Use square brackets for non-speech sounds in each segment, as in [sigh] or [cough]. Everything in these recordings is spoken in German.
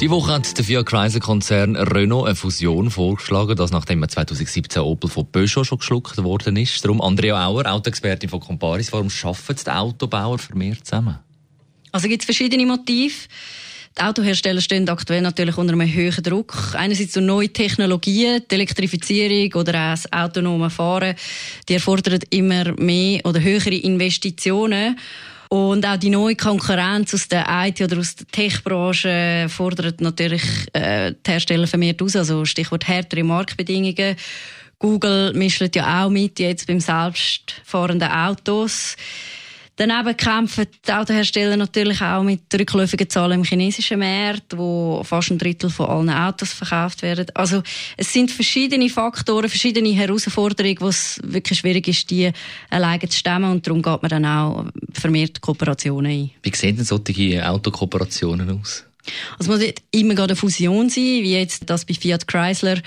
die Woche hat der Fiat Chrysler Konzern Renault eine Fusion vorgeschlagen, das nachdem 2017 Opel von Peugeot schon geschluckt worden ist. Darum Andrea Auer, Autoexpertin von Comparis, warum schaffen die Autobauer vermehrt zusammen? Also gibt es verschiedene Motive. Die Autohersteller stehen aktuell natürlich unter einem hohen Druck. Einerseits durch neue Technologien, die Elektrifizierung oder auch das autonome Fahren, die erfordern immer mehr oder höhere Investitionen. Und auch die neue Konkurrenz aus der IT- oder aus der Tech-Branche fordert natürlich äh, die Hersteller vermehrt aus. Also Stichwort härtere Marktbedingungen. Google mischt ja auch mit jetzt beim selbstfahrenden Autos. Daneben kämpfen die Autohersteller natürlich auch mit rückläufigen Zahlen im chinesischen Markt, wo fast ein Drittel von allen Autos verkauft werden. Also es sind verschiedene Faktoren, verschiedene Herausforderungen, wo es wirklich schwierig ist, die alleine zu stemmen und darum geht man dann auch vermehrt Kooperationen ein. Wie sehen denn solche Autokooperationen aus? Also es muss nicht immer eine Fusion sein, wie jetzt das bei Fiat Chrysler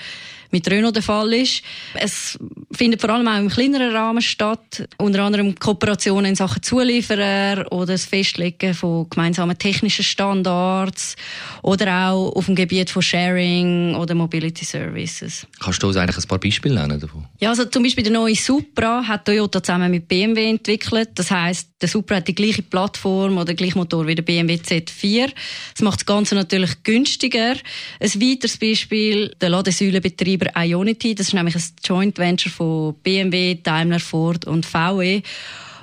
mit Renault der Fall ist. Es findet vor allem auch im kleineren Rahmen statt, unter anderem Kooperationen in Sachen Zulieferer oder das Festlegen von gemeinsamen technischen Standards oder auch auf dem Gebiet von Sharing oder Mobility Services. Kannst du uns eigentlich ein paar Beispiele nennen davon? Ja, also zum Beispiel der neue Supra hat Toyota zusammen mit BMW entwickelt. Das heißt, der Supra hat die gleiche Plattform oder gleichen Motor wie der BMW Z4. Das macht das Ganze natürlich günstiger. Ein weiteres Beispiel, der Ladesäulenbetreiber Ionity. Das ist nämlich ein Joint Venture von BMW, Daimler, Ford und VW.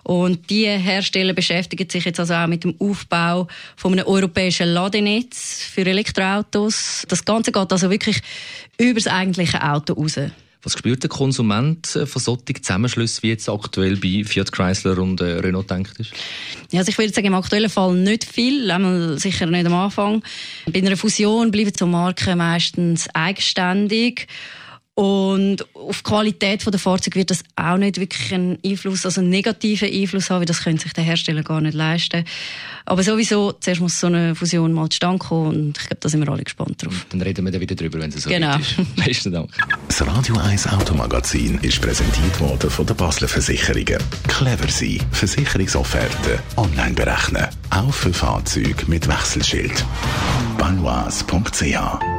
Und die Hersteller beschäftigen sich jetzt also auch mit dem Aufbau von einem europäischen Ladenetz für Elektroautos. Das Ganze geht also wirklich über das eigentliche Auto raus. Was spürt der Konsument äh, von solchen Zusammenschlüssen, wie jetzt aktuell bei Fiat Chrysler und äh, Renault denkt ist? Ja, also ich würde sagen, im aktuellen Fall nicht viel, sicher nicht am Anfang. Bei einer Fusion bleiben so Marken meistens eigenständig. Und auf die Qualität der Fahrzeuge wird das auch nicht wirklich einen Einfluss, also einen negativen Einfluss haben, weil das können sich der Hersteller gar nicht leisten. Aber sowieso, zuerst muss so eine Fusion mal zustande kommen und ich glaube, da sind wir alle gespannt drauf. Dann reden wir dann wieder drüber, wenn es so genau. ist. [laughs] Besten Dank. Das Radio 1 Automagazin ist präsentiert worden von der Basler Versicherungen. Clever sein. Versicherungsofferte online berechnen. Auch für Fahrzeuge mit Wechselschild. Banois.ch